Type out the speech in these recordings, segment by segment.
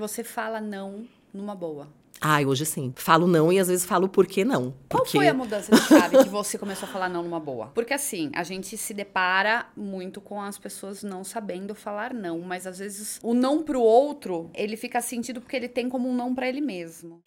Você fala não numa boa. Ai, hoje sim. Falo não e às vezes falo por que não. Qual Porque foi a mudança de chave que você começou a falar não numa boa? Porque assim, a gente se depara muito com as pessoas não sabendo falar não, mas às vezes o não pro outro, ele fica sentido porque ele tem como um não pra ele mesmo.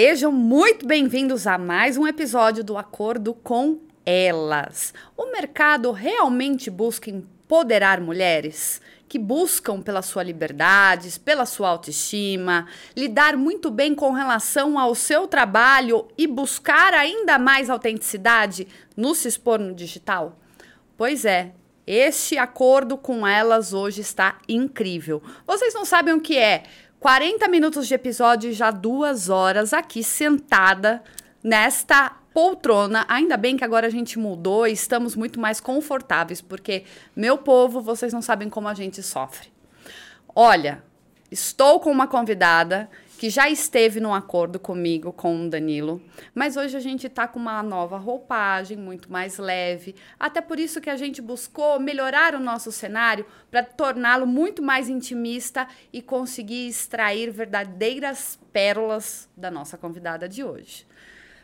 Sejam muito bem-vindos a mais um episódio do Acordo com Elas. O mercado realmente busca empoderar mulheres que buscam pela sua liberdade, pela sua autoestima, lidar muito bem com relação ao seu trabalho e buscar ainda mais autenticidade no se expor no digital? Pois é, este acordo com elas hoje está incrível. Vocês não sabem o que é? 40 minutos de episódio e já duas horas aqui sentada nesta poltrona. Ainda bem que agora a gente mudou e estamos muito mais confortáveis, porque, meu povo, vocês não sabem como a gente sofre. Olha, estou com uma convidada que já esteve num acordo comigo, com o Danilo, mas hoje a gente está com uma nova roupagem, muito mais leve. Até por isso que a gente buscou melhorar o nosso cenário para torná-lo muito mais intimista e conseguir extrair verdadeiras pérolas da nossa convidada de hoje.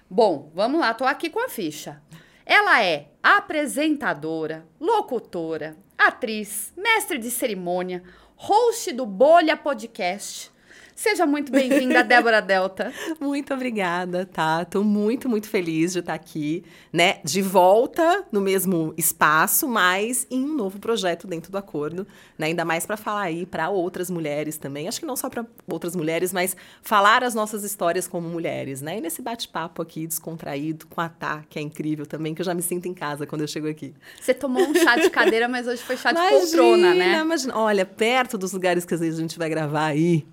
Bom, vamos lá, tô aqui com a ficha. Ela é apresentadora, locutora, atriz, mestre de cerimônia, host do Bolha Podcast. Seja muito bem-vinda, Débora Delta. Muito obrigada, tá? Tô muito, muito feliz de estar aqui, né? De volta no mesmo espaço, mas em um novo projeto dentro do acordo, né? Ainda mais para falar aí para outras mulheres também. Acho que não só para outras mulheres, mas falar as nossas histórias como mulheres, né? E nesse bate-papo aqui descontraído com a Tá, que é incrível também, que eu já me sinto em casa quando eu chego aqui. Você tomou um chá de cadeira, mas hoje foi chá de imagina, poltrona, né? Imagina, olha, perto dos lugares que às vezes a gente vai gravar aí,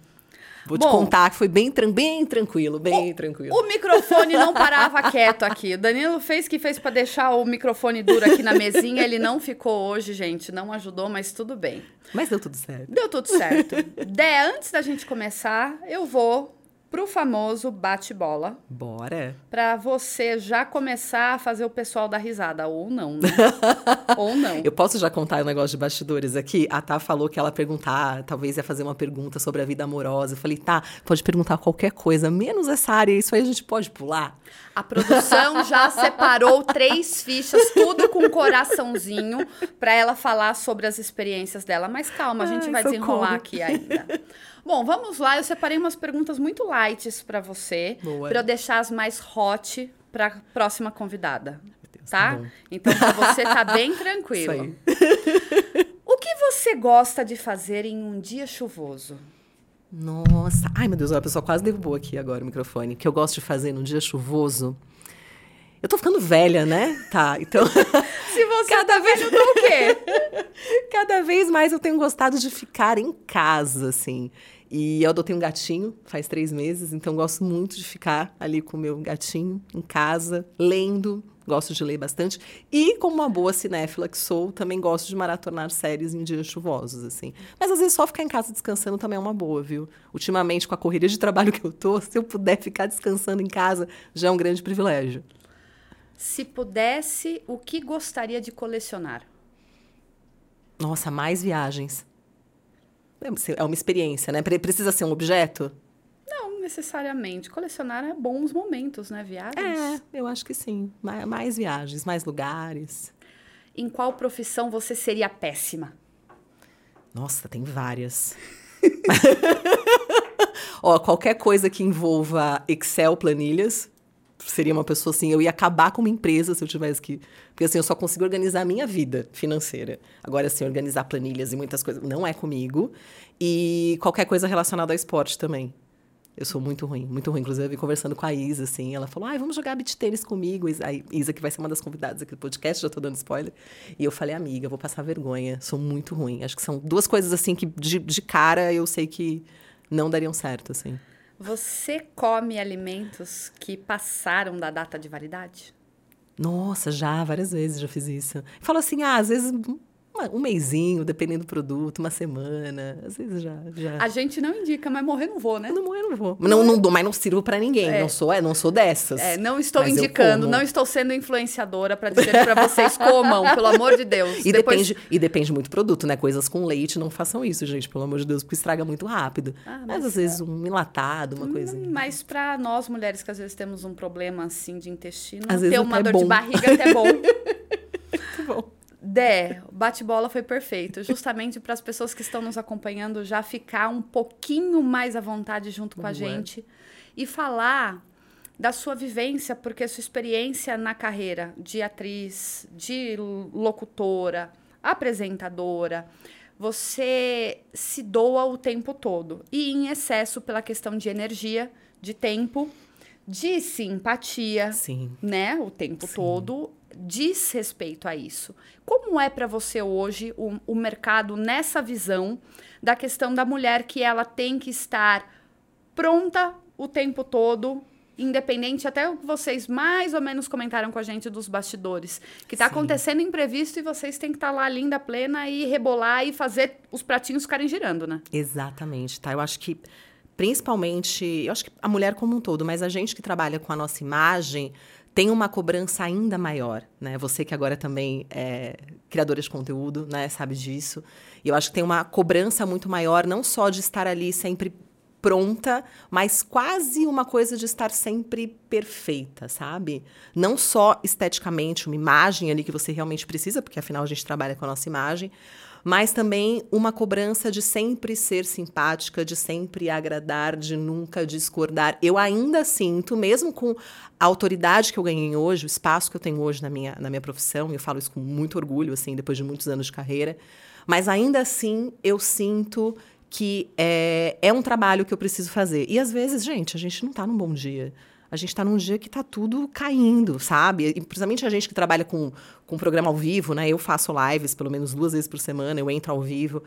Vou Bom, te contar que foi bem, bem tranquilo, bem o, tranquilo. O microfone não parava quieto aqui. O Danilo fez que fez para deixar o microfone duro aqui na mesinha. Ele não ficou hoje, gente. Não ajudou, mas tudo bem. Mas deu tudo certo. Deu tudo certo. Dé, antes da gente começar, eu vou pro famoso bate-bola. Bora. Pra você já começar a fazer o pessoal dar risada. Ou não, né? ou não. Eu posso já contar o um negócio de bastidores aqui? A Tá falou que ela perguntar, talvez ia fazer uma pergunta sobre a vida amorosa. Eu falei, tá, pode perguntar qualquer coisa, menos essa área. Isso aí a gente pode pular. A produção já separou três fichas, tudo com coraçãozinho, para ela falar sobre as experiências dela. Mas calma, a gente Ai, vai socorro. desenrolar aqui ainda. Bom, vamos lá. Eu separei umas perguntas muito light para você, para eu deixar as mais hot para próxima convidada. Deus, tá? tá então, pra você tá bem tranquilo. O que você gosta de fazer em um dia chuvoso? Nossa, ai meu Deus, a pessoa quase derrubou aqui agora o microfone. O que eu gosto de fazer num dia chuvoso? Eu tô ficando velha, né? Tá, então. Se você cada tá vez velho, o quê? cada vez mais eu tenho gostado de ficar em casa, assim. E eu adotei um gatinho faz três meses, então gosto muito de ficar ali com o meu gatinho em casa, lendo. Gosto de ler bastante. E, como uma boa cinéfila que sou, também gosto de maratonar séries em dias chuvosos, assim. Mas às vezes só ficar em casa descansando também é uma boa, viu? Ultimamente, com a correria de trabalho que eu tô, se eu puder ficar descansando em casa, já é um grande privilégio. Se pudesse, o que gostaria de colecionar? Nossa, mais viagens. É uma experiência, né? Precisa ser um objeto? Não necessariamente. Colecionar é bons momentos, né? Viagens. É, eu acho que sim. Mais viagens, mais lugares. Em qual profissão você seria péssima? Nossa, tem várias. Ó, qualquer coisa que envolva Excel, planilhas, seria uma pessoa assim, eu ia acabar com uma empresa se eu tivesse que. Porque assim, eu só consigo organizar a minha vida financeira. Agora, assim, organizar planilhas e muitas coisas não é comigo. E qualquer coisa relacionada ao esporte também. Eu sou muito ruim, muito ruim. Inclusive, conversando com a Isa, assim. Ela falou, ai, vamos jogar beat tênis comigo. A Isa, que vai ser uma das convidadas aqui do podcast, já tô dando spoiler. E eu falei, amiga, vou passar vergonha. Sou muito ruim. Acho que são duas coisas, assim, que de, de cara eu sei que não dariam certo, assim. Você come alimentos que passaram da data de validade? Nossa, já, várias vezes já fiz isso. Falo assim, ah, às vezes um mêsinho, dependendo do produto, uma semana. Às vezes já. já... A gente não indica, mas morrer não vou, né? Não morrer não vou. Não, não mas não sirvo para ninguém. É. Não sou, é, não sou dessas. É, não estou indicando, não estou sendo influenciadora para dizer para vocês comam, pelo amor de Deus. E, Depois... depende, e depende muito do produto, né? Coisas com leite, não façam isso, gente, pelo amor de Deus, porque estraga muito rápido. Ah, mas, mas, às vezes um enlatado, uma hum, coisinha. Mas para nós mulheres que às vezes temos um problema assim de intestino, às ter uma dor bom. de barriga até bom. muito bom. Dé, bate-bola foi perfeito. Justamente para as pessoas que estão nos acompanhando já ficar um pouquinho mais à vontade junto com a gente e falar da sua vivência, porque sua experiência na carreira de atriz, de locutora, apresentadora, você se doa o tempo todo e em excesso pela questão de energia, de tempo, de simpatia, Sim. né, o tempo Sim. todo diz respeito a isso. Como é para você hoje o, o mercado nessa visão da questão da mulher que ela tem que estar pronta o tempo todo independente, até o que vocês mais ou menos comentaram com a gente dos bastidores, que está acontecendo imprevisto e vocês têm que estar tá lá linda, plena e rebolar e fazer os pratinhos ficarem girando, né? Exatamente, tá? Eu acho que principalmente, eu acho que a mulher como um todo, mas a gente que trabalha com a nossa imagem, tem uma cobrança ainda maior, né? Você que agora também é criadora de conteúdo, né, sabe disso. E eu acho que tem uma cobrança muito maior, não só de estar ali sempre pronta, mas quase uma coisa de estar sempre perfeita, sabe? Não só esteticamente, uma imagem ali que você realmente precisa, porque afinal a gente trabalha com a nossa imagem, mas também uma cobrança de sempre ser simpática, de sempre agradar, de nunca discordar. Eu ainda sinto, mesmo com a autoridade que eu ganhei hoje, o espaço que eu tenho hoje na minha, na minha profissão, e eu falo isso com muito orgulho, assim, depois de muitos anos de carreira, mas ainda assim eu sinto que é, é um trabalho que eu preciso fazer. E às vezes, gente, a gente não está num bom dia a gente está num dia que está tudo caindo, sabe? E, principalmente a gente que trabalha com, com programa ao vivo, né? Eu faço lives pelo menos duas vezes por semana, eu entro ao vivo.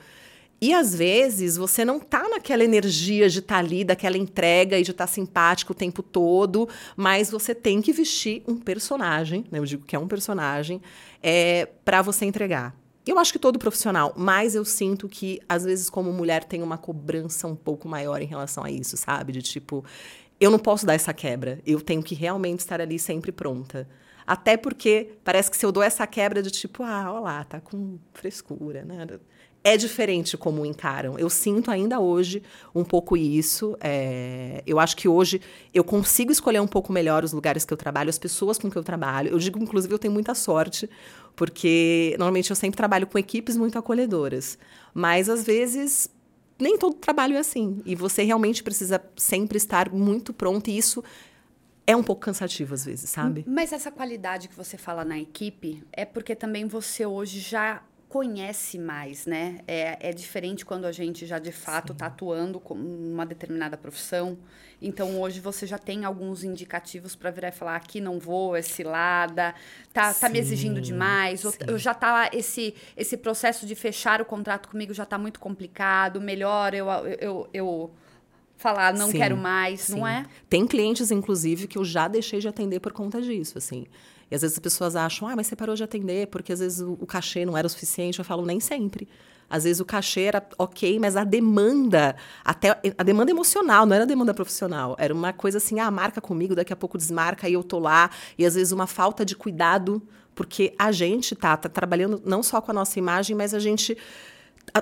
E às vezes você não tá naquela energia de estar tá ali, daquela entrega e de estar tá simpático o tempo todo, mas você tem que vestir um personagem, né? Eu digo que é um personagem, é, para você entregar. Eu acho que todo profissional, mas eu sinto que, às vezes, como mulher, tem uma cobrança um pouco maior em relação a isso, sabe? De tipo, eu não posso dar essa quebra. Eu tenho que realmente estar ali sempre pronta. Até porque parece que se eu dou essa quebra de tipo, ah, olha lá, tá com frescura, né? É diferente como encaram. Eu sinto ainda hoje um pouco isso. É... Eu acho que hoje eu consigo escolher um pouco melhor os lugares que eu trabalho, as pessoas com que eu trabalho. Eu digo, inclusive, eu tenho muita sorte, porque normalmente eu sempre trabalho com equipes muito acolhedoras. Mas às vezes nem todo trabalho é assim. E você realmente precisa sempre estar muito pronto. E isso é um pouco cansativo às vezes, sabe? Mas essa qualidade que você fala na equipe é porque também você hoje já conhece mais, né? É, é diferente quando a gente já de fato está atuando com uma determinada profissão. Então hoje você já tem alguns indicativos para virar e falar aqui não vou, é cilada, tá, tá me exigindo demais, ou, já tá esse esse processo de fechar o contrato comigo já está muito complicado, melhor eu, eu, eu falar não sim, quero mais, sim. não é? Tem clientes inclusive que eu já deixei de atender por conta disso, assim. E às vezes as pessoas acham, ah, mas você parou de atender porque às vezes o, o cachê não era o suficiente. Eu falo, nem sempre. Às vezes o cachê era ok, mas a demanda, até a demanda emocional, não era a demanda profissional. Era uma coisa assim, ah, marca comigo, daqui a pouco desmarca e eu tô lá. E às vezes uma falta de cuidado, porque a gente tá, tá trabalhando não só com a nossa imagem, mas a gente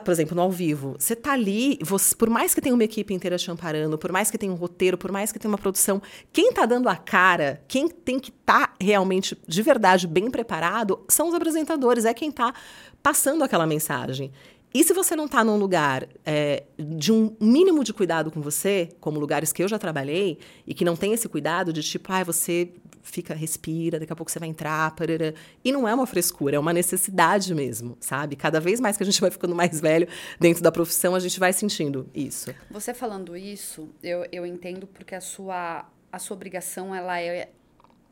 por exemplo, no ao vivo, você tá ali, você, por mais que tenha uma equipe inteira te amparando, por mais que tenha um roteiro, por mais que tenha uma produção, quem tá dando a cara, quem tem que estar tá realmente, de verdade, bem preparado, são os apresentadores, é quem tá passando aquela mensagem. E se você não está num lugar é, de um mínimo de cuidado com você, como lugares que eu já trabalhei, e que não tem esse cuidado de tipo, ah, você fica, respira, daqui a pouco você vai entrar, parará. e não é uma frescura, é uma necessidade mesmo, sabe? Cada vez mais que a gente vai ficando mais velho dentro da profissão, a gente vai sentindo isso. Você falando isso, eu, eu entendo porque a sua, a sua obrigação ela é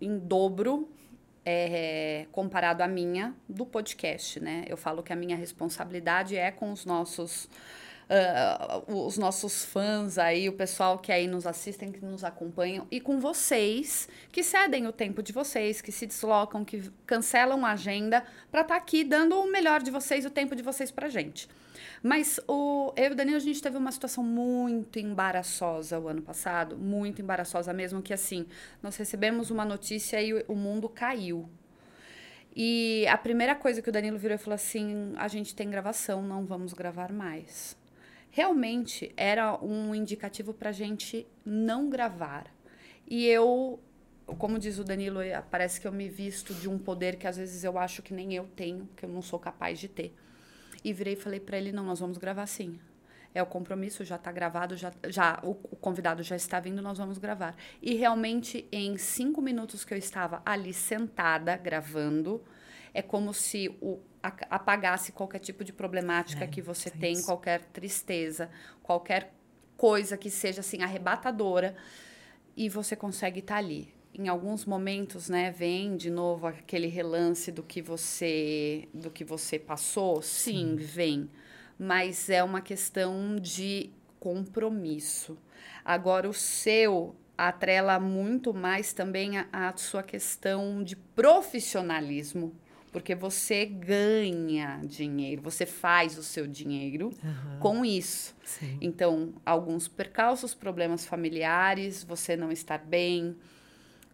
em dobro é, comparado à minha do podcast, né? Eu falo que a minha responsabilidade é com os nossos uh, os nossos fãs aí, o pessoal que aí nos assistem, que nos acompanham, e com vocês que cedem o tempo de vocês, que se deslocam, que cancelam a agenda para estar tá aqui dando o melhor de vocês, o tempo de vocês pra gente. Mas o, eu e o Danilo, a gente teve uma situação muito embaraçosa o ano passado, muito embaraçosa mesmo, que assim, nós recebemos uma notícia e o mundo caiu. E a primeira coisa que o Danilo virou e falou assim: a gente tem gravação, não vamos gravar mais. Realmente era um indicativo para a gente não gravar. E eu, como diz o Danilo, parece que eu me visto de um poder que às vezes eu acho que nem eu tenho, que eu não sou capaz de ter. E virei e falei para ele: não, nós vamos gravar sim. É o compromisso, já está gravado, já, já o, o, convidado já está vindo, nós vamos gravar. E realmente, em cinco minutos que eu estava ali sentada gravando, é como se o, a, apagasse qualquer tipo de problemática é, que você tem, isso. qualquer tristeza, qualquer coisa que seja assim arrebatadora, e você consegue estar tá ali em alguns momentos, né, vem de novo aquele relance do que você do que você passou. Sim, Sim, vem, mas é uma questão de compromisso. Agora o seu atrela muito mais também a, a sua questão de profissionalismo porque você ganha dinheiro, você faz o seu dinheiro uhum. com isso. Sim. Então, alguns percalços, problemas familiares, você não estar bem,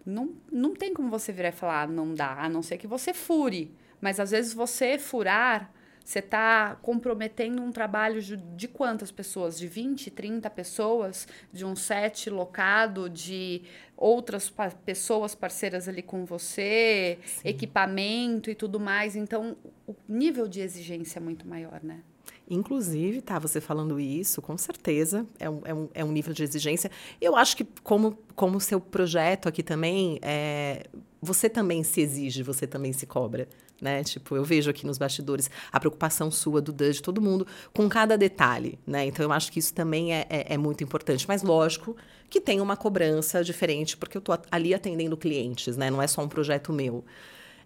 não, não tem como você virar e falar, ah, não dá, a não ser que você fure. Mas às vezes você furar, você está comprometendo um trabalho de, de, quantas pessoas? De 20, 30 pessoas? De um set locado, de outras pa pessoas parceiras ali com você, Sim. equipamento e tudo mais. Então, o nível de exigência é muito maior, né? Inclusive, tá, você falando isso, com certeza, é um, é um, é um nível de exigência. Eu acho que, como como seu projeto aqui também, é, você também se exige, você também se cobra, né? Tipo, eu vejo aqui nos bastidores a preocupação sua, do Dan, de todo mundo, com cada detalhe, né? Então, eu acho que isso também é, é, é muito importante. Mas, lógico, que tem uma cobrança diferente, porque eu tô ali atendendo clientes, né? Não é só um projeto meu.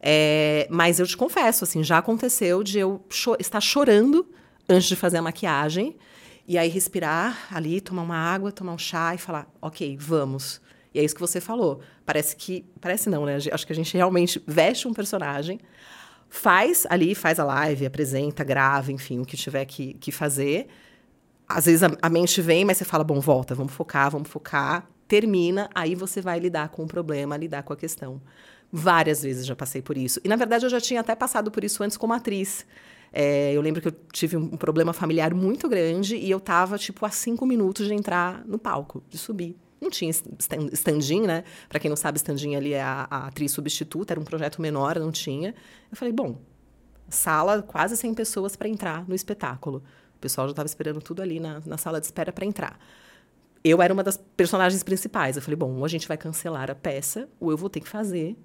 É, mas eu te confesso, assim, já aconteceu de eu cho estar chorando antes de fazer a maquiagem. E aí respirar ali, tomar uma água, tomar um chá e falar, ok, vamos. E é isso que você falou. Parece que. Parece não, né? Acho que a gente realmente veste um personagem, faz ali, faz a live, apresenta, grava, enfim, o que tiver que, que fazer. Às vezes a, a mente vem, mas você fala, bom, volta, vamos focar, vamos focar. Termina, aí você vai lidar com o problema, lidar com a questão. Várias vezes já passei por isso. E, na verdade, eu já tinha até passado por isso antes como atriz. É, eu lembro que eu tive um problema familiar muito grande e eu tava, tipo, a cinco minutos de entrar no palco, de subir. Não tinha stand-in, né? Para quem não sabe, stand-in ali é a, a, atriz substituta, era um projeto menor, não tinha. Eu falei, bom, sala, quase 100 pessoas para entrar no espetáculo. O pessoal já estava esperando tudo ali na, na sala de espera para entrar. Eu era uma das personagens principais. Eu falei, bom, ou a gente vai cancelar a peça, ou eu vou ter que fazer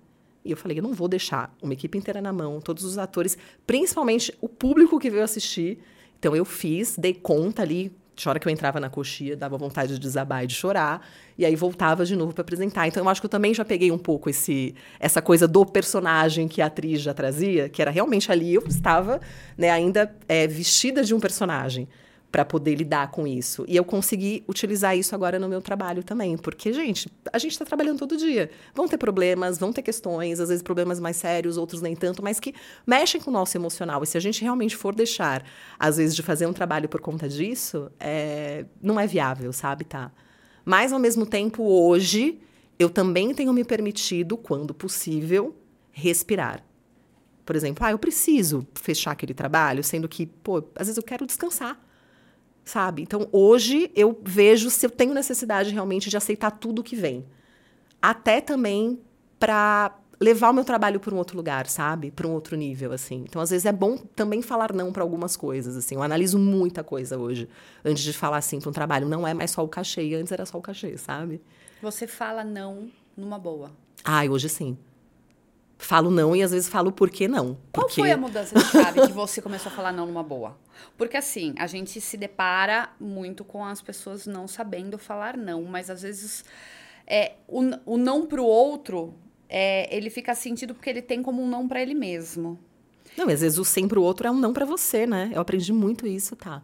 e eu falei, eu não vou deixar uma equipe inteira na mão, todos os atores, principalmente o público que veio assistir. Então eu fiz, dei conta ali, de hora que eu entrava na coxia, dava vontade de desabar e de chorar, e aí voltava de novo para apresentar. Então eu acho que eu também já peguei um pouco esse essa coisa do personagem que a atriz já trazia, que era realmente ali eu estava, né, ainda é, vestida de um personagem para poder lidar com isso. E eu consegui utilizar isso agora no meu trabalho também, porque, gente, a gente está trabalhando todo dia. Vão ter problemas, vão ter questões, às vezes problemas mais sérios, outros nem tanto, mas que mexem com o nosso emocional. E se a gente realmente for deixar, às vezes, de fazer um trabalho por conta disso, é... não é viável, sabe, tá? Mas, ao mesmo tempo, hoje, eu também tenho me permitido, quando possível, respirar. Por exemplo, ah, eu preciso fechar aquele trabalho, sendo que, pô, às vezes eu quero descansar sabe? Então, hoje eu vejo se eu tenho necessidade realmente de aceitar tudo que vem. Até também para levar o meu trabalho para um outro lugar, sabe? Para um outro nível, assim. Então, às vezes é bom também falar não para algumas coisas, assim. Eu analiso muita coisa hoje antes de falar assim para um trabalho. Não é mais só o cachê, antes era só o cachê, sabe? Você fala não numa boa. Ai, hoje sim falo não e às vezes falo por que não. Qual foi a mudança de chave que você começou a falar não numa boa? Porque assim, a gente se depara muito com as pessoas não sabendo falar não, mas às vezes é, o, o não pro outro, é, ele fica sentido porque ele tem como um não para ele mesmo. Não, às vezes o sim pro outro é um não para você, né? Eu aprendi muito isso, tá?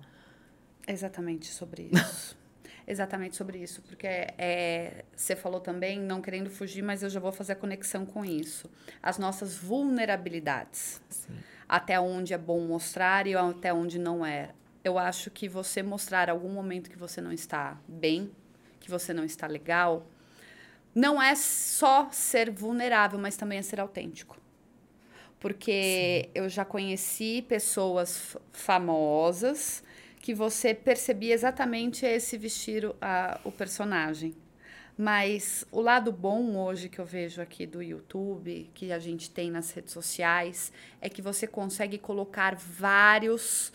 Exatamente sobre isso. Exatamente sobre isso, porque é, você falou também, não querendo fugir, mas eu já vou fazer a conexão com isso. As nossas vulnerabilidades. Sim. Até onde é bom mostrar e até onde não é. Eu acho que você mostrar algum momento que você não está bem, que você não está legal, não é só ser vulnerável, mas também é ser autêntico. Porque Sim. eu já conheci pessoas famosas que você percebia exatamente esse vestir a, o personagem. Mas o lado bom hoje que eu vejo aqui do YouTube, que a gente tem nas redes sociais, é que você consegue colocar vários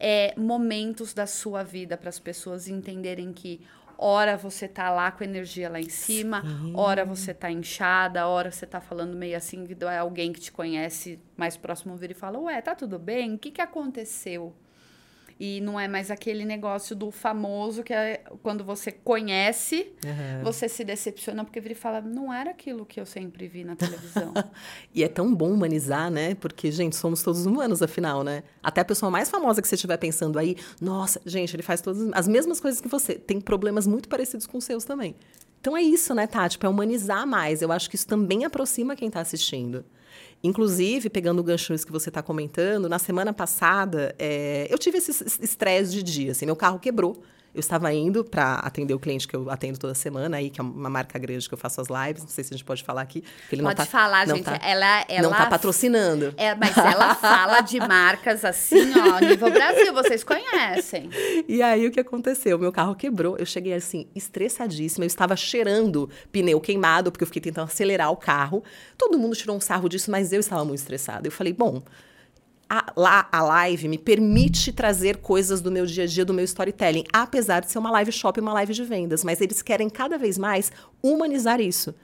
é, momentos da sua vida para as pessoas entenderem que Hora você tá lá com energia lá em cima, Sim. hora você tá inchada, hora você tá falando meio assim, que é alguém que te conhece mais próximo vir e fala: Ué, tá tudo bem? O que, que aconteceu? E não é mais aquele negócio do famoso que é quando você conhece, uhum. você se decepciona porque vira e fala, não era aquilo que eu sempre vi na televisão. e é tão bom humanizar, né? Porque, gente, somos todos humanos, afinal, né? Até a pessoa mais famosa que você estiver pensando aí, nossa, gente, ele faz todas as mesmas coisas que você. Tem problemas muito parecidos com os seus também. Então é isso, né, Tati? Tipo, é humanizar mais. Eu acho que isso também aproxima quem está assistindo. Inclusive, pegando o gancho que você está comentando, na semana passada, é, eu tive esse estresse de dia. Assim, meu carro quebrou. Eu estava indo para atender o cliente que eu atendo toda semana aí, que é uma marca grande que eu faço as lives. Não sei se a gente pode falar aqui. ele pode não tá, falar, gente. Tá, ela, ela não está patrocinando. É, mas ela fala de marcas assim, ó, nível Brasil, vocês conhecem. E aí o que aconteceu? Meu carro quebrou. Eu cheguei assim, estressadíssima. Eu estava cheirando pneu queimado, porque eu fiquei tentando acelerar o carro. Todo mundo tirou um sarro disso, mas eu estava muito estressada. Eu falei, bom, a, lá, a live me permite trazer coisas do meu dia a dia, do meu storytelling, apesar de ser uma live shop e uma live de vendas, mas eles querem cada vez mais humanizar isso.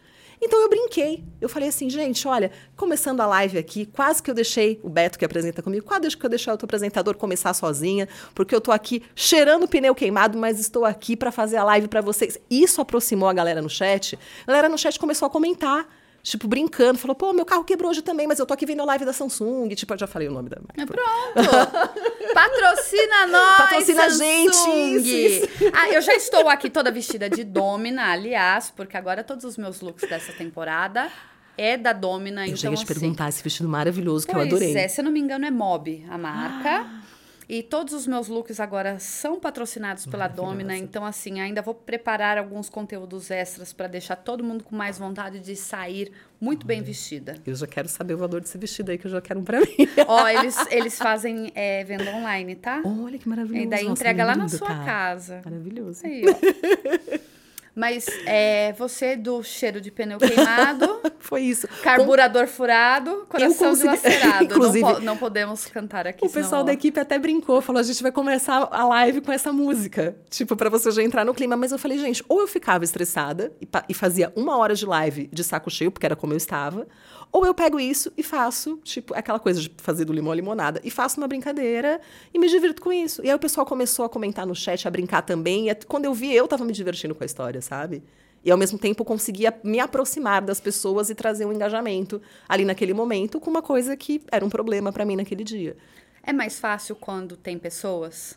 Então eu brinquei. Eu falei assim, gente, olha, começando a live aqui, quase que eu deixei o Beto que apresenta comigo, quase que eu deixei o outro apresentador começar sozinha, porque eu tô aqui cheirando pneu queimado, mas estou aqui para fazer a live para vocês. Isso aproximou a galera no chat. A galera no chat começou a comentar tipo, brincando, falou, pô, meu carro quebrou hoje também, mas eu tô aqui vendo a live da Samsung. Tipo, eu já falei o nome da marca. É pronto! Patrocina nós! Patrocina a gente! Isso, isso. Ah, eu já estou aqui toda vestida de Domina, aliás, porque agora todos os meus looks dessa temporada é da Domina. Eu então, já ia te assim, perguntar esse vestido maravilhoso que eu adorei. É, se eu não me engano, é Mob a marca. Ah. E todos os meus looks agora são patrocinados pela Domina, então assim, ainda vou preparar alguns conteúdos extras para deixar todo mundo com mais vontade de sair muito bem vestida. Eu já quero saber o valor desse vestido aí, que eu já quero um pra mim. Ó, eles, eles fazem é, venda online, tá? Olha que maravilhoso. E daí Nossa, entrega lá na sua tá. casa. Maravilhoso. Aí, ó. Mas é, você do cheiro de pneu queimado. Foi isso. Carburador Com... furado, coração consegui... dilacerado. Inclusive, não, po não, podemos cantar aqui. O pessoal da equipe até brincou, falou: a gente vai começar a live com essa música. Tipo, para você já entrar no clima. Mas eu falei, gente, ou eu ficava estressada e, e fazia uma hora de live de saco cheio, porque era como eu estava, ou eu pego isso e faço, tipo, aquela coisa de fazer do limão a limonada, e faço uma brincadeira e me divirto com isso. E aí o pessoal começou a comentar no chat, a brincar também. E quando eu vi, eu tava me divertindo com a história, sabe? E ao mesmo tempo conseguia me aproximar das pessoas e trazer um engajamento ali naquele momento com uma coisa que era um problema para mim naquele dia. É mais fácil quando tem pessoas?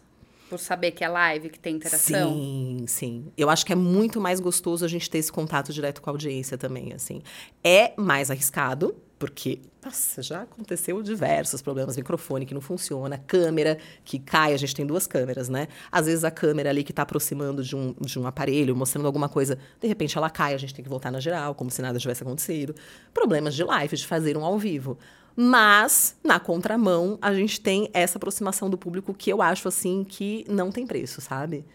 Por saber que é live, que tem interação? Sim, sim. Eu acho que é muito mais gostoso a gente ter esse contato direto com a audiência também, assim. É mais arriscado, porque, nossa, já aconteceu diversos problemas, microfone que não funciona, câmera que cai, a gente tem duas câmeras, né? Às vezes a câmera ali que está aproximando de um, de um aparelho, mostrando alguma coisa, de repente ela cai, a gente tem que voltar na geral, como se nada tivesse acontecido. Problemas de live, de fazer um ao vivo. Mas, na contramão, a gente tem essa aproximação do público que eu acho, assim, que não tem preço, sabe?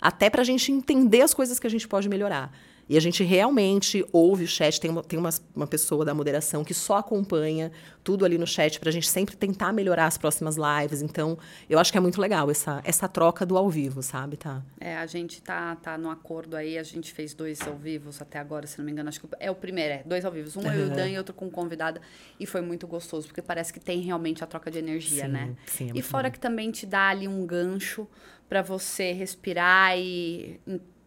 Até pra gente entender as coisas que a gente pode melhorar. E a gente realmente ouve o chat, tem uma, tem uma, uma pessoa da moderação que só acompanha tudo ali no chat para a gente sempre tentar melhorar as próximas lives. Então, eu acho que é muito legal essa, essa troca do ao vivo, sabe, tá? É, a gente tá, tá no acordo aí, a gente fez dois ao vivos até agora, se não me engano. Acho que é o primeiro, é, dois ao vivos. Um uhum. eu e o Dan e outro com convidada. E foi muito gostoso, porque parece que tem realmente a troca de energia, sim, né? Sim, é e fora bom. que também te dá ali um gancho para você respirar e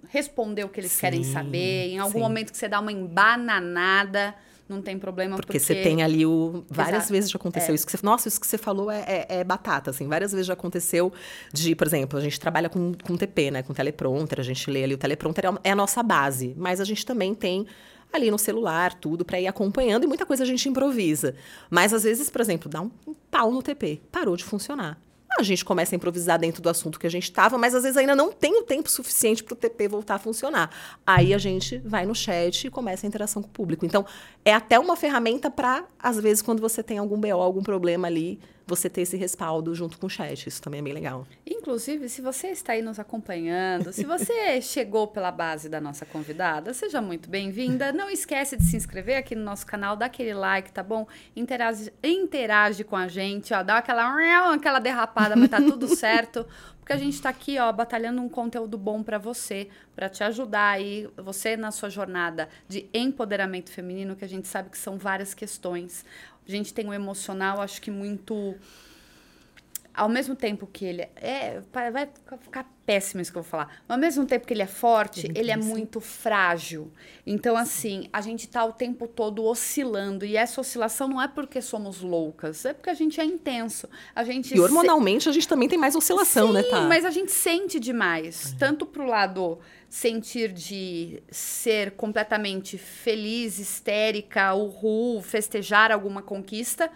responder o que eles sim, querem saber. Em algum sim. momento que você dá uma embananada, não tem problema. Porque, porque... você tem ali o. Várias Exato. vezes já aconteceu. É. Isso que você... Nossa, isso que você falou é, é, é, batata, assim. Várias vezes já aconteceu de, por exemplo, a gente trabalha com, com TP, né? Com teleprompter, a gente lê ali o teleprompter, é, é a nossa base. Mas a gente também tem ali no celular, tudo, para ir acompanhando, e muita coisa a gente improvisa. Mas às vezes, por exemplo, dá um pau no TP, parou de funcionar a gente começa a improvisar dentro do assunto que a gente estava, mas às vezes ainda não tem o tempo suficiente para o TP voltar a funcionar. Aí a gente vai no chat e começa a interação com o público. Então, é até uma ferramenta para, às vezes, quando você tem algum BO, algum problema ali, você ter esse respaldo junto com o chat. Isso também é bem legal. Inclusive, se você está aí nos acompanhando, se você chegou pela base da nossa convidada, seja muito bem-vinda. Não esquece de se inscrever aqui no nosso canal, dá aquele like, tá bom? Interage, interage com a gente, ó, dá aquela, aquela derrapada, mas tá tudo certo. Porque a gente está aqui, ó, batalhando um conteúdo bom para você, para te ajudar aí, você na sua jornada de empoderamento feminino, que a gente sabe que são várias questões. A gente tem o emocional, acho que muito. Ao mesmo tempo que ele é. Vai ficar péssimo isso que eu vou falar. Mas ao mesmo tempo que ele é forte, ele é muito frágil. Então, assim, a gente tá o tempo todo oscilando. E essa oscilação não é porque somos loucas, é porque a gente é intenso. A gente e hormonalmente se... a gente também tem mais oscilação, Sim, né, tá? Mas a gente sente demais. Uhum. Tanto pro lado sentir de ser completamente feliz, histérica, uhul, festejar alguma conquista,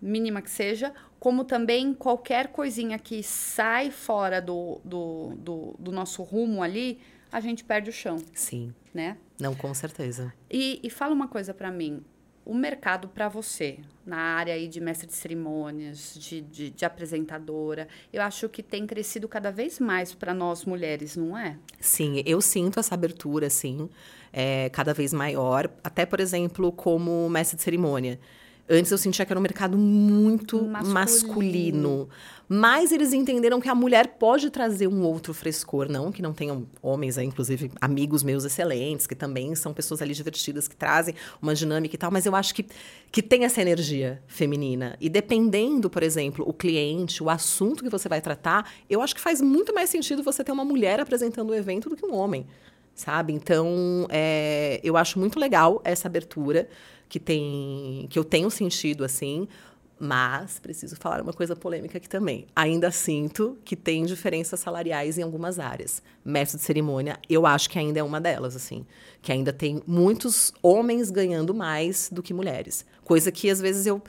mínima que seja, como também qualquer coisinha que sai fora do, do, do, do nosso rumo ali, a gente perde o chão. Sim. Né? Não, com certeza. E, e fala uma coisa para mim o mercado para você, na área aí de mestre de cerimônias, de, de, de, apresentadora, eu acho que tem crescido cada vez mais para nós mulheres, não é? Sim, eu sinto essa abertura, sim, é, cada vez maior. Até, por exemplo, como mestre de cerimônia. Antes eu sentia que era um mercado muito masculino. masculino. Mas eles entenderam que a mulher pode trazer um outro frescor, não que não tenham homens aí, inclusive amigos meus excelentes, que também são pessoas ali divertidas, que trazem uma dinâmica e tal, mas eu acho que, que tem essa energia feminina. E dependendo, por exemplo, o cliente, o assunto que você vai tratar, eu acho que faz muito mais sentido você ter uma mulher apresentando o evento do que um homem sabe? Então, é, eu acho muito legal essa abertura que tem que eu tenho sentido assim, mas preciso falar uma coisa polêmica aqui também. Ainda sinto que tem diferenças salariais em algumas áreas. Mestre de cerimônia, eu acho que ainda é uma delas, assim, que ainda tem muitos homens ganhando mais do que mulheres, coisa que às vezes eu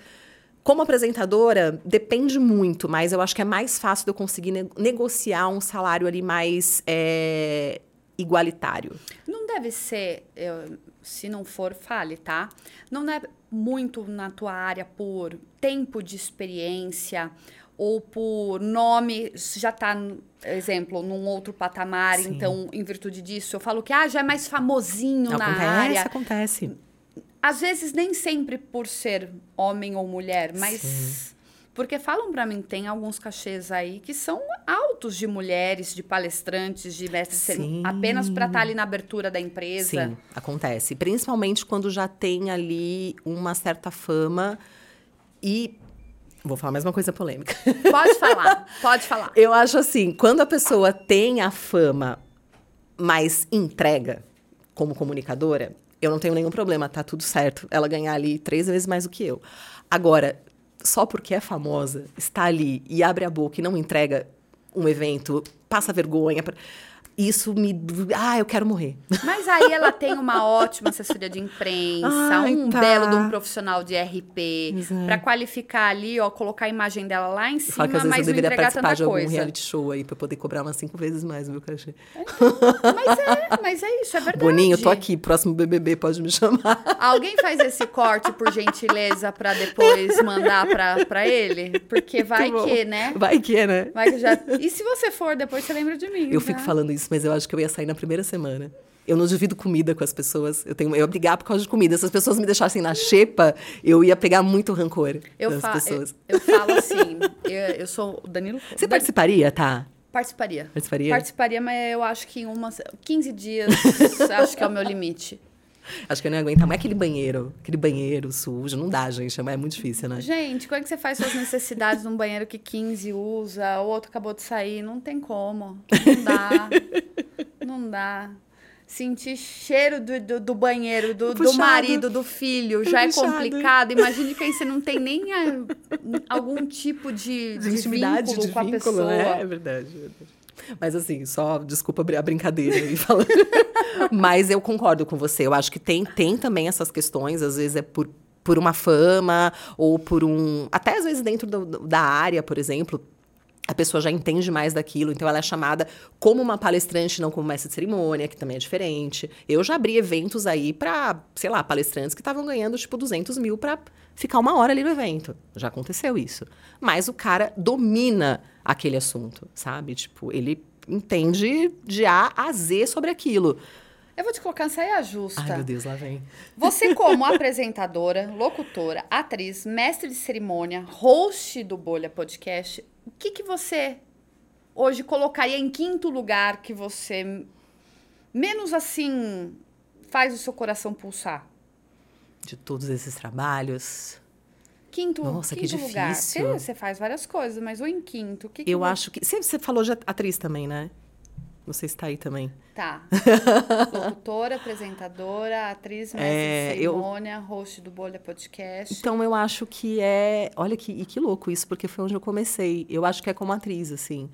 como apresentadora, depende muito, mas eu acho que é mais fácil de eu conseguir ne negociar um salário ali mais é, igualitário. Não deve ser, eu, se não for, fale, tá? Não é muito na tua área por tempo de experiência ou por nome, já está, exemplo, num outro patamar, Sim. então, em virtude disso, eu falo que ah, já é mais famosinho acontece, na área. Acontece, Às vezes, nem sempre por ser homem ou mulher, mas Sim. Porque falam para mim, tem alguns cachês aí que são altos de mulheres, de palestrantes, de mestres, apenas para estar tá ali na abertura da empresa. Sim, acontece. Principalmente quando já tem ali uma certa fama e Vou falar mais uma coisa polêmica. Pode falar, pode falar. Eu acho assim, quando a pessoa tem a fama, mas entrega como comunicadora, eu não tenho nenhum problema, tá tudo certo. Ela ganhar ali três vezes mais do que eu. Agora, só porque é famosa, está ali e abre a boca e não entrega um evento, passa vergonha isso me. Ah, eu quero morrer. Mas aí ela tem uma ótima assessoria de imprensa, Ai, um tá. belo de um profissional de RP, para qualificar ali, ó, colocar a imagem dela lá em cima, que às vezes mas eu deveria participar de algum coisa. reality show aí para poder cobrar umas cinco vezes mais, viu, cachê? mas é, mas é isso, é verdade. Boninho, tô aqui, próximo BBB pode me chamar. Alguém faz esse corte por gentileza para depois mandar para ele, porque vai que, né? Vai que, né? Vai que já. E se você for depois você lembra de mim? Eu tá? fico falando isso mas eu acho que eu ia sair na primeira semana. Eu não divido comida com as pessoas. Eu tenho eu ia brigar por causa de comida. Se as pessoas me deixassem na xepa, eu ia pegar muito rancor eu das pessoas. Eu, eu falo assim, eu, eu sou o Danilo. Você participaria, tá? Participaria. Participaria? Participaria, mas eu acho que em umas 15 dias acho que é o meu limite. Acho que eu não ia aguentar mais aquele banheiro, aquele banheiro sujo. Não dá, gente. É muito difícil, né? Gente, como é que você faz suas necessidades num banheiro que 15 usa, o outro acabou de sair? Não tem como. Não dá. não dá. sentir cheiro do, do, do banheiro, do, do marido, do filho, já é complicado. Imagine quem você não tem nem a- algum tipo de, de de intimidade, vínculo de com a vínculo, pessoa. né? É verdade, é verdade. Mas assim, só desculpa abrir a brincadeira aí falando. Mas eu concordo com você. Eu acho que tem, tem também essas questões, às vezes é por, por uma fama, ou por um. Até às vezes dentro do- da área, por exemplo. A pessoa já entende mais daquilo, então ela é chamada como uma palestrante, não como mestre de cerimônia, que também é diferente. Eu já abri eventos aí pra, sei lá, palestrantes que estavam ganhando tipo 200 mil pra ficar uma hora ali no evento. Já aconteceu isso. Mas o cara domina aquele assunto, sabe? Tipo, ele entende de A a Z sobre aquilo. Eu vou te colocar nessa saia justa. Ai, meu Deus, lá vem. Você, como apresentadora, locutora, atriz, mestre de cerimônia, host do Bolha Podcast, o que, que você hoje colocaria em quinto lugar que você menos assim faz o seu coração pulsar? De todos esses trabalhos, Quinto, Nossa, que quinto lugar. difícil. Porque Você faz várias coisas, mas o em quinto, o que, que eu você- acho que. Você, você falou de atriz também, né? Não sei se tá aí também. Tá. Locutora, apresentadora, atriz, mestre É, de eu- cerimônia, host do Bolha Podcast. Então eu acho que é. Olha que, e que louco isso, porque foi onde eu comecei. Eu acho que é como atriz, assim.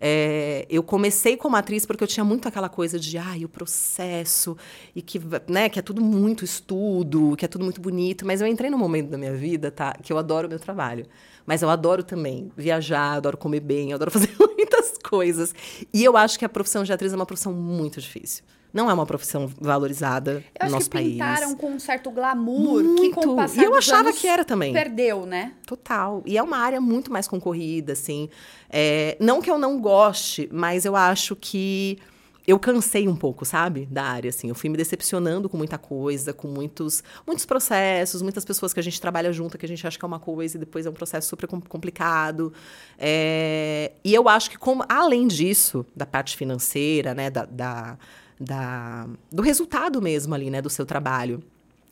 É, eu comecei como atriz porque eu tinha muito aquela coisa de ai, o processo, e que, né, que é tudo muito estudo, que é tudo muito bonito. Mas eu entrei num momento da minha vida, tá? Que eu adoro o meu trabalho. Mas eu adoro também viajar, adoro comer bem, adoro fazer muitas coisas. E eu acho que a profissão de atriz é uma profissão muito difícil. Não é uma profissão valorizada Eu no acho nosso que pintaram país. com um certo glamour que Muito. com o passar E eu achava que era também. Perdeu, né? Total. E é uma área muito mais concorrida, assim. É, não que eu não goste, mas eu acho que eu cansei um pouco, sabe? Da área, assim. Eu fui me decepcionando com muita coisa, com muitos, muitos processos, muitas pessoas que a gente trabalha junto, que a gente acha que é uma coisa e depois é um processo super com- complicado. É, e eu acho que, como, além disso, da parte financeira, né? Da, da, da- do resultado mesmo ali, né? Do seu trabalho.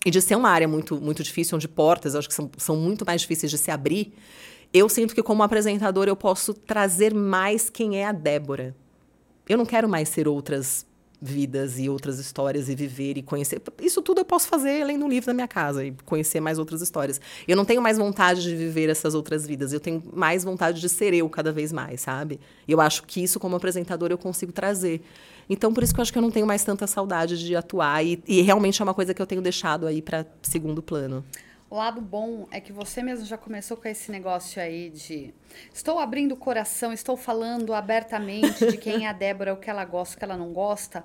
E de ser uma área muito, muito difícil, onde portas, acho que são, são muito mais difíceis de se abrir, eu sinto que, como apresentadora, eu posso trazer mais quem é a Débora. Eu não quero mais ser outras vidas e outras histórias e viver e conhecer. Isso tudo eu posso fazer lendo um livro na minha casa e conhecer mais outras histórias. Eu não tenho mais vontade de viver essas outras vidas. Eu tenho mais vontade de ser eu cada vez mais, sabe? E eu acho que isso, como apresentadora, eu consigo trazer. Então, por isso que eu acho que eu não tenho mais tanta saudade de atuar. E, e realmente é uma coisa que eu tenho deixado aí para segundo plano. O lado bom é que você mesmo já começou com esse negócio aí de estou abrindo o coração, estou falando abertamente de quem é a Débora, o que ela gosta, o que ela não gosta.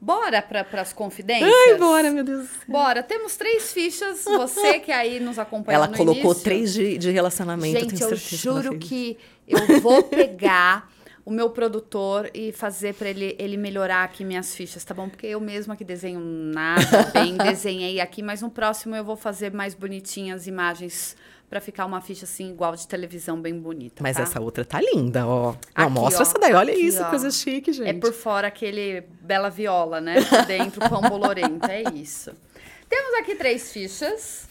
Bora para as confidências? Ai, bora, meu Deus. Bora, temos três fichas. Você que aí nos acompanha Ela no colocou início. três de, de relacionamento. Gente, tenho eu que juro fez. que eu vou pegar o meu produtor e fazer pra ele, ele melhorar aqui minhas fichas, tá bom? Porque eu mesma que desenho nada bem, desenhei aqui, mas no próximo eu vou fazer mais bonitinhas imagens pra ficar uma ficha assim igual de televisão bem bonita, Mas tá? essa outra tá linda, ó. Não, Aqui, mostra ó. essa daí. Olha Aqui, isso, ó. coisa chique, gente. É por fora aquele bela viola, né? Por dentro pão bolorento, é isso. Temos aqui três fichas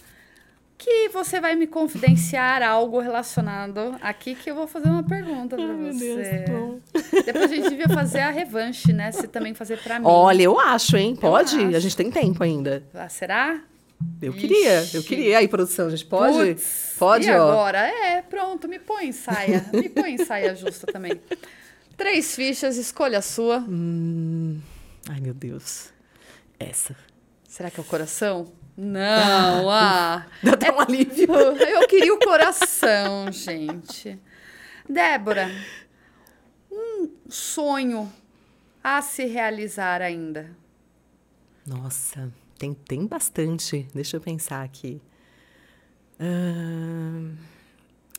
que você vai me confidenciar algo relacionado aqui que eu vou fazer uma pergunta pra Ai, meu você. Deus, tá. Depois a gente devia fazer a revanche, né? Você também fazer pra mim. Olha, eu acho, hein? Pode? acho. A gente tem tempo ainda. Ah, será? Eu queria, eu queria. Aí, produção, a gente pode? Puts, pode, e ó. agora? É, pronto, me põe em saia. Me põe em saia justa também. Três fichas, escolha a sua. Hum, ai, meu Deus. Essa. Será que é o coração? Não, ah. Dá até um alívio. Eu queria o coração, gente. Débora, um sonho a se realizar ainda. Nossa, tem, tem bastante. Deixa eu pensar aqui.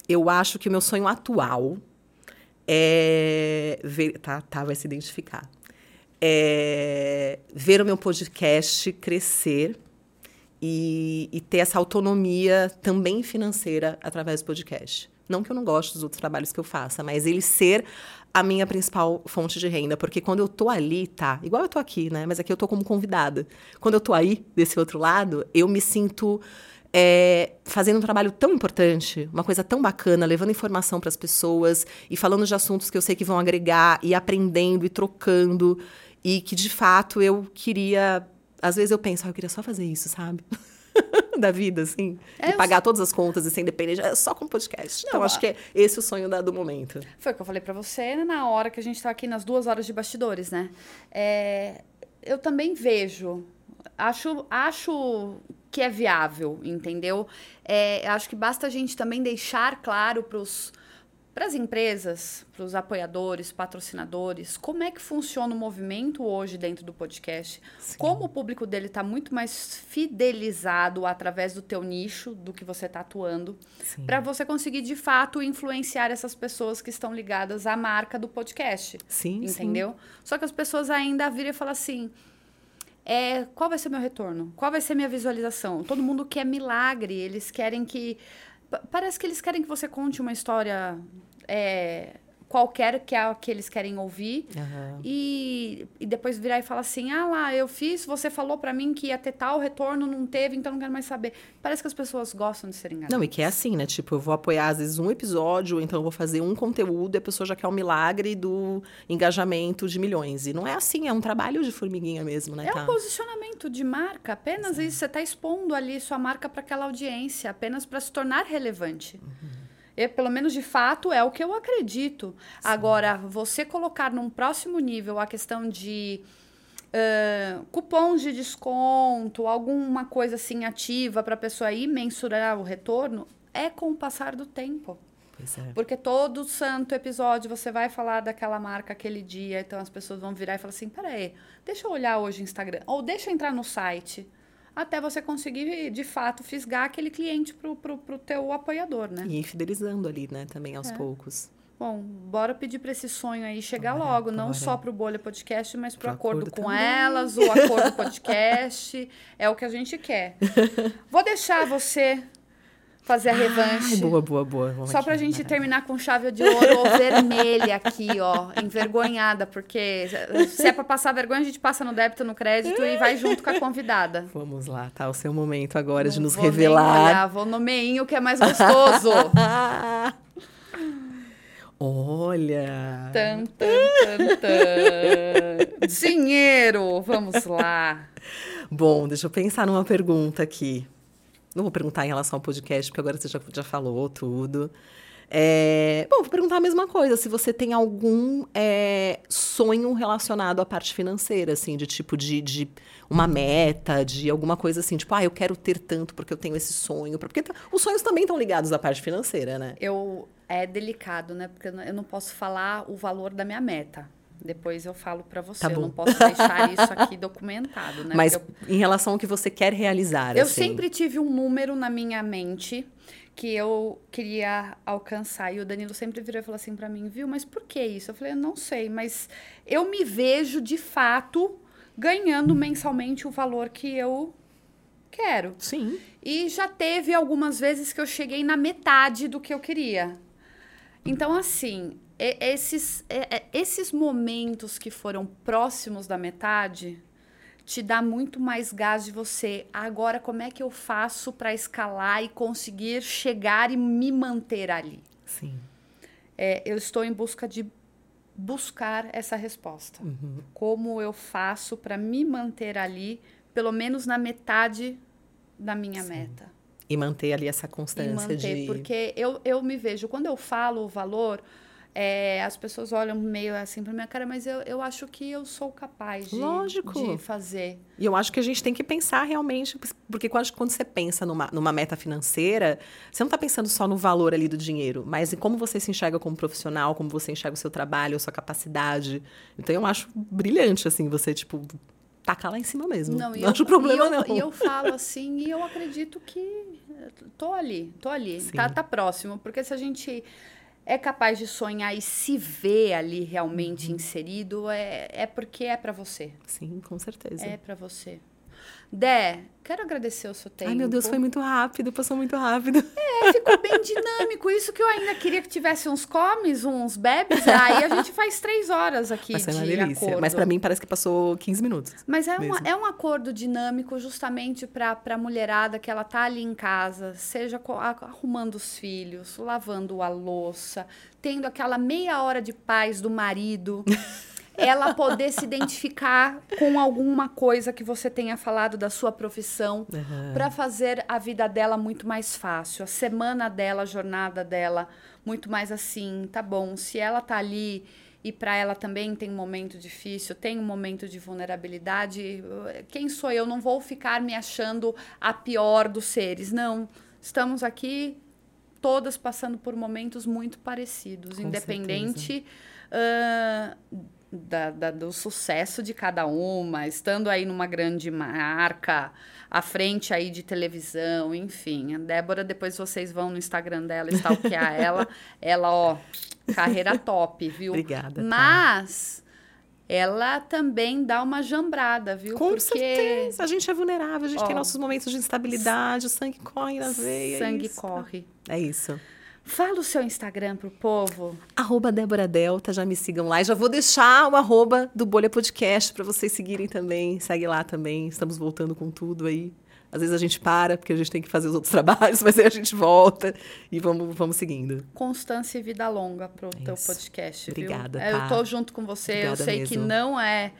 Eu acho que o meu sonho atual é ver. Tá, tá, vai se identificar. É ver o meu podcast crescer e, e ter essa autonomia também financeira através do podcast. Não que eu não goste dos outros trabalhos que eu faça, mas ele ser a minha principal fonte de renda. Porque quando eu tô ali, tá? Igual eu tô aqui, né? Mas aqui eu tô como convidada. Quando eu tô aí, desse outro lado, eu me sinto é, fazendo um trabalho tão importante, uma coisa tão bacana, levando informação para as pessoas e falando de assuntos que eu sei que vão agregar e aprendendo e trocando. E que, de fato, eu queria. Às vezes eu penso, ah, eu queria só fazer isso, sabe? da vida, assim. É, e pagar todas as contas e ser independente. É só com podcast. então, Não, acho que é esse o sonho da- do momento. Foi o que eu falei pra você na hora que a gente tá aqui nas duas horas de bastidores, né? É, eu também vejo, acho, acho que é viável, entendeu? É, acho que basta a gente também deixar claro pros para as empresas, para os apoiadores, patrocinadores, como é que funciona o movimento hoje dentro do podcast, como o público dele está muito mais fidelizado através do teu nicho, do que você está atuando, Sim. para você conseguir de fato influenciar essas pessoas que estão ligadas à marca do podcast. Sim, entendeu? Só que as pessoas ainda viram e falam assim: é, qual vai ser meu retorno? Qual vai ser minha visualização? Todo mundo quer milagre, eles querem que. Pa- Parece que eles querem que você conte uma história é, qualquer que é a que eles querem ouvir. Aham. E, e depois virar e falar assim: ah lá, eu fiz, você falou pra mim que ia ter tal retorno, não teve, então não quero mais saber. Parece que as pessoas gostam de serem enganadas. Não, e que é assim, né? Tipo, eu vou apoiar, às vezes, um episódio, então eu vou fazer um conteúdo e a pessoa já quer o milagre do engajamento de milhões. E não é assim, é um trabalho de formiguinha mesmo, né? É tá? um posicionamento de marca, apenas isso. Você está expondo ali sua marca para aquela audiência, apenas para se tornar relevante. E, pelo menos de fato é o que eu acredito. Agora, você colocar num próximo nível a questão de ah, cupons de desconto, alguma coisa assim ativa para a pessoa ir mensurar o retorno, é com o passar do tempo. É. Porque todo santo episódio você vai falar daquela marca aquele dia, então as pessoas vão virar e falar assim: peraí, deixa eu olhar hoje o Instagram, ou deixa eu entrar no site, até você conseguir de fato fisgar aquele cliente pro, pro, pro teu apoiador, né? E fidelizando ali, né? Também aos É. poucos. Bom, bora pedir para esse sonho aí chegar Bora, logo, não bora. só pro Bolha Podcast, mas pro Pro acordo, acordo com também. elas, o acordo podcast, é o que a gente quer. Vou deixar você fazer a revanche. Ai, boa, boa, boa. Vamos Só pra gente terminar com chave de ouro ou vermelha aqui, ó, envergonhada, porque se é pra passar vergonha, a gente passa no débito, no crédito e vai junto com a convidada. Vamos lá, tá? O seu momento agora de Não nos vou nem revelar. olhar, vou no meinho que é mais gostoso. Olha! tan, tan, tan, tan. Dinheiro, vamos lá. Bom, deixa eu pensar numa pergunta aqui. Não vou perguntar em relação ao podcast, porque agora você já, já falou tudo. É, bom, vou perguntar a mesma coisa. Se você tem algum é, sonho relacionado à parte financeira, assim, de tipo de, de uma meta, de alguma coisa assim, tipo, ah, eu quero ter tanto porque eu tenho esse sonho. Porque tá- os sonhos também estão ligados à parte financeira, né? Eu é delicado, né? Porque eu não- eu não posso falar o valor da minha meta. Depois eu falo pra você. Tá eu não posso deixar isso aqui documentado, né? Mas Porque em relação ao que você quer realizar, Eu assim. sempre tive um número na minha mente que eu queria alcançar. E o Danilo sempre virou e falou assim pra mim, viu, mas por que isso? Eu falei, eu não sei, mas eu me vejo de fato ganhando mensalmente o valor que eu quero. Sim. E já teve algumas vezes que eu cheguei na metade do que eu queria. Então, assim, esses, e- e- esses momentos que foram próximos da metade te dá muito mais gás de você. Agora, como é que eu faço para escalar e conseguir chegar e me manter ali? Sim. É, eu estou em busca de buscar essa resposta. Uhum. Como eu faço para me manter ali, pelo menos na metade da minha meta? E manter ali essa E constância manter, de. porque eu, eu me vejo, quando eu falo o valor, é, as pessoas olham meio assim pra minha cara, mas eu, eu acho que eu sou capaz de, Lógico. de fazer. E eu acho que a gente tem que pensar realmente, porque quando, quando você pensa numa, numa meta financeira, você não está pensando só no valor ali do dinheiro, mas em como você se enxerga como profissional, como você enxerga o seu trabalho, a sua capacidade. Então eu acho brilhante, assim, você, tipo, tacar lá em cima mesmo. Não, e eu- acho problema, e eu, não. E eu falo assim, e eu acredito que eh, tô ali, tô ali, tá, tá próximo. Porque se a gente é capaz de sonhar e se ver ali realmente Uhum. inserido, é, é porque é pra você. Sim, com certeza. É pra você. Dé, quero agradecer o seu tempo. Ai, meu Deus, foi muito rápido, passou muito rápido. É, ficou bem dinâmico. Isso que eu ainda queria que tivesse uns comes, uns bebes. Aí a gente faz três horas aqui Mas de uma delícia. acordo. Mas pra mim parece que passou 15 minutos. Mas é, uma, é um acordo dinâmico justamente para a mulherada que ela tá ali em casa, seja arrumando os filhos, lavando a louça, tendo aquela meia hora de paz do marido. ela poder se identificar com alguma coisa que você tenha falado da sua profissão Aham. para fazer a vida dela muito mais fácil, a semana dela, a jornada dela muito mais assim, tá bom? Se ela tá ali e para ela também tem um momento difícil, tem um momento de vulnerabilidade, quem sou eu? Não vou ficar me achando a pior dos seres, não. Estamos aqui todas passando por momentos muito parecidos, Com independente ah, da- da- do sucesso de cada uma, estando aí numa grande marca, à frente aí de televisão, enfim. A Débora, depois vocês vão no Instagram dela, stalkear ela. Ela, ó, carreira top, viu? Obrigada, tá. Mas ela também dá uma jambrada, viu? Com Porque certeza. A gente é vulnerável, a gente Ó. tem nossos momentos de instabilidade, o sangue corre na veia. é sangue isso. corre. É isso. Fala o seu Instagram pro povo. Arroba Débora Delta, já me sigam lá. E já vou deixar o arroba do Bolha Podcast para vocês seguirem também. Segue lá também. Estamos voltando com tudo aí. Às vezes a gente para, porque a gente tem que fazer os outros trabalhos, mas aí a gente volta e vamos, vamos seguindo. Constância e vida longa pro teu Isso. podcast, Obrigada, viu? É, Eu tá? tô junto com você, eu Obrigada sei que mesmo. não é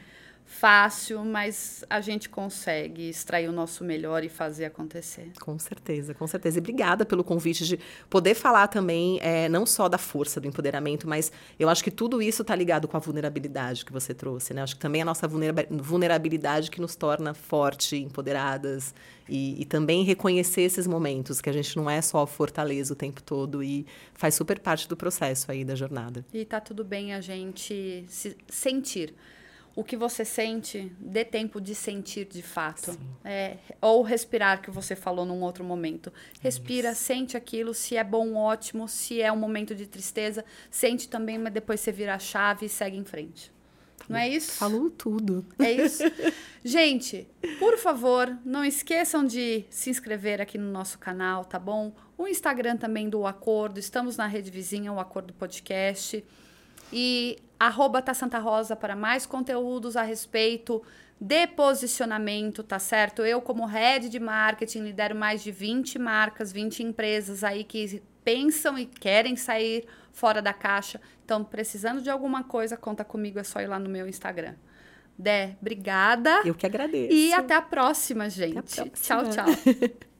fácil, mas a gente consegue extrair o nosso melhor e fazer acontecer. Com certeza, com certeza. E obrigada pelo convite de poder falar também, é, não só da força do empoderamento, mas eu acho que tudo isso está ligado com a vulnerabilidade que você trouxe, né? Acho que também a nossa vulnerabilidade que nos torna forte, empoderadas e, e também reconhecer esses momentos, que a gente não é só fortaleza o tempo todo e faz super parte do processo aí da jornada. E tá tudo bem a gente se sentir. O que você sente, dê tempo de sentir de fato. É, ou respirar, que você falou num outro momento. Respira, sente aquilo. Se é bom, ótimo. Se é um momento de tristeza, sente também, mas depois você vira a chave e segue em frente. Não é isso? Falou tudo. É isso. Gente, por favor, não esqueçam de se inscrever aqui no nosso canal, tá bom? O Instagram também do Acordo, estamos na rede vizinha, o Acordo Podcast. E arroba tá Santa Rosa para mais conteúdos a respeito de posicionamento, tá certo? Eu, como head de marketing, lidero mais de 20 marcas, 20 empresas aí que pensam e querem sair fora da caixa. Então, precisando de alguma coisa, conta comigo, é só ir lá no meu Instagram. Dé, obrigada. Eu que agradeço. E até a próxima, gente. próxima. Tchau, tchau.